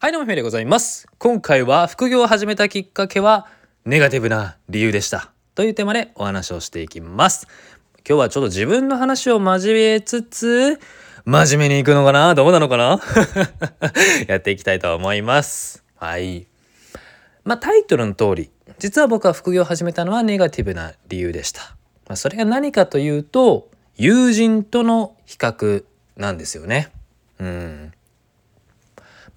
はい、どうも、ひめでございます。今回は副業を始めたきっかけは、ネガティブな理由でした。というテーマでお話をしていきます。今日はちょっと自分の話を交えつつ、真面目にいくのかな？どうなのかな？やっていきたいと思います。はい。まあ、タイトルの通り、実は僕は副業を始めたのはネガティブな理由でした。まあ、それが何かというと、友人との比較なんですよね。うん。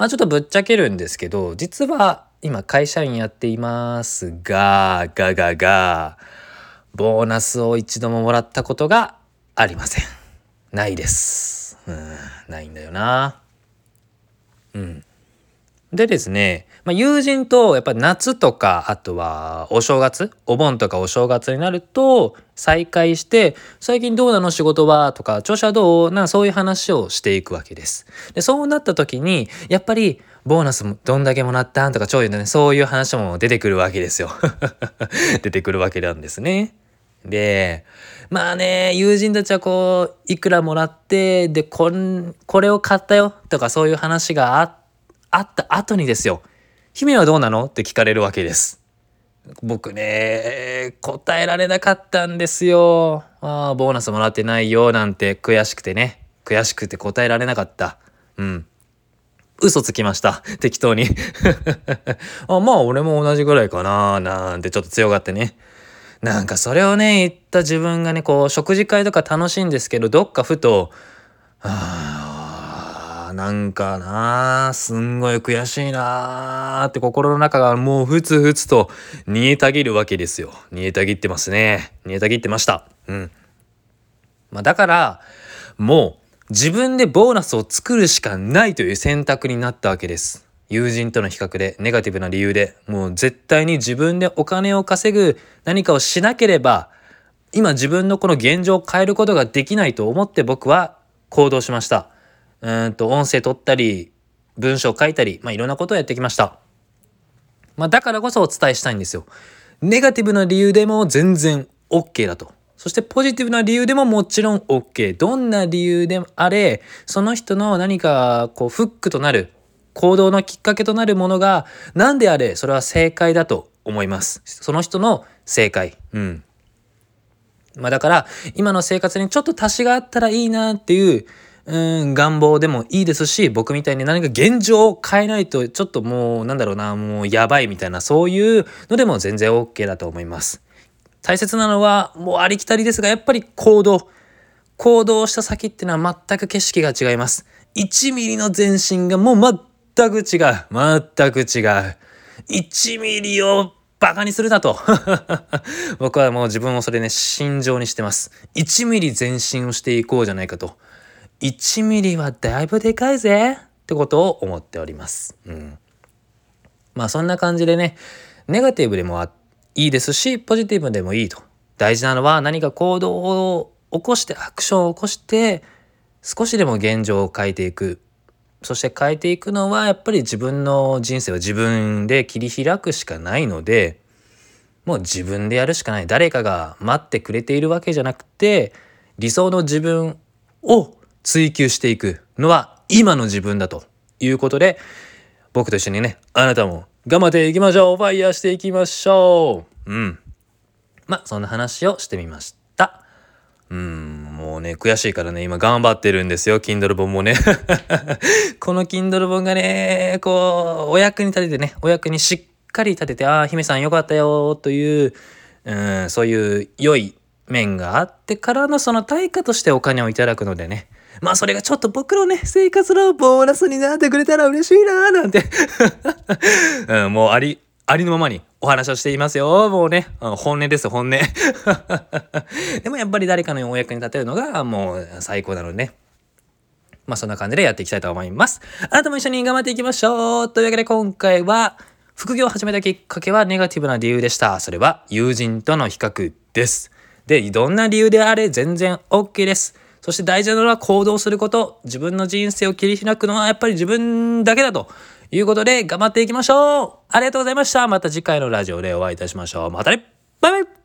まあちょっとぶっちゃけるんですけど、実は今会社員やっていますが、ががが、ボーナスを一度ももらったことがありません。ないです。うん、ないんだよな。うん。でですね、まあ、友人とやっぱ夏とかあとはお正月お盆とかお正月になると再会して「最近どうなの仕事は?」とか「調子はどう?」なそういう話をしていくわけです。でそうなった時にやっぱりボーナスもどんだけもらったんとか超いうねそういう話も出てくるわけですよ。出てくるわけなんですね。でまあね友人たちはこういくらもらってでこれを買ったよとかそういう話があってあった後にですよ「姫はどうなの?」って聞かれるわけです。僕ね答えられなかったんですよ。ああボーナスもらってないよなんて悔しくてね悔しくて答えられなかった。うん。嘘つきました適当に あまあ俺も同じぐらいかななんてちょっと強がってねなんかそれをね言った自分がねこう食事会とか楽しいんですけどどっかふとあなんかなすんごい悔しいなーって心の中がもうふつふつと煮えたぎるわけですよ。煮えたぎってますね。煮えたぎってました。うん。まあだからもう自分でボーナスを作るしかないという選択になったわけです。友人との比較でネガティブな理由でもう絶対に自分でお金を稼ぐ何かをしなければ今自分のこの現状を変えることができないと思って僕は行動しました。うんと音声取ったり文章書いたり、まあ、いろんなことをやってきました、まあ、だからこそお伝えしたいんですよ。ネガティブな理由でも全然 OK だと。そしてポジティブな理由でももちろん OK どんな理由であれその人の何かこうフックとなる行動のきっかけとなるものが何であれそれは正解だと思います。その人の正解。うん。まあだから今の生活にちょっと足しがあったらいいなっていううん願望でもいいですし僕みたいに何か現状を変えないとちょっともうなんだろうなもうやばいみたいなそういうのでも全然 OK だと思います。大切なのはもうありきたりですがやっぱり行動。行動した先ってのは全く景色が違います。1ミリの前進がもう全く違う。全く違う。1ミリをバカにするなと。僕はもう自分をそれね心情にしてます。1ミリ前進をしていこうじゃないかと。1ミリはだいぶでかいぜ。ってことを思っております。うん。まあそんな感じでねネガティブでもいいですしポジティブでもいいと。大事なのは何か行動を起こしてアクションを起こして少しでも現状を変えていく。そして変えていくのはやっぱり自分の人生を自分で切り開くしかないのでもう自分でやるしかない。誰かが待ってくれているわけじゃなくて理想の自分を追求していくのは今の自分だということで僕と一緒にねあなたも頑張っていきましょう。ファイヤーしていきましょう。うん。まあそんな話をしてみました。うんもうね悔しいからね今頑張ってるんですよ。Kindle 本もね。この Kindle 本がねこうお役に立ててねお役にしっかり立ててああ姫さんよかったよといううんそういう良い面があってからのその対価としてお金をいただくのでね。まあそれがちょっと僕のね生活のボーナスになってくれたら嬉しいなーなんて、うん、もうありありのままにお話をしていますよ。もうね、本音です、本音。でもやっぱり誰かのお役に立てるのがもう最高なのでね。まあそんな感じでやっていきたいと思います。あなたも一緒に頑張っていきましょう。というわけで今回は副業を始めたきっかけはネガティブな理由でした。それは友人との比較です。で、どんな理由であれ全然 OK です。そして大事なのは行動すること。自分の人生を切り開くのはやっぱり自分だけだということで頑張っていきましょう。ありがとうございました。また次回のラジオでお会いいたしましょう。またね。バイバイ。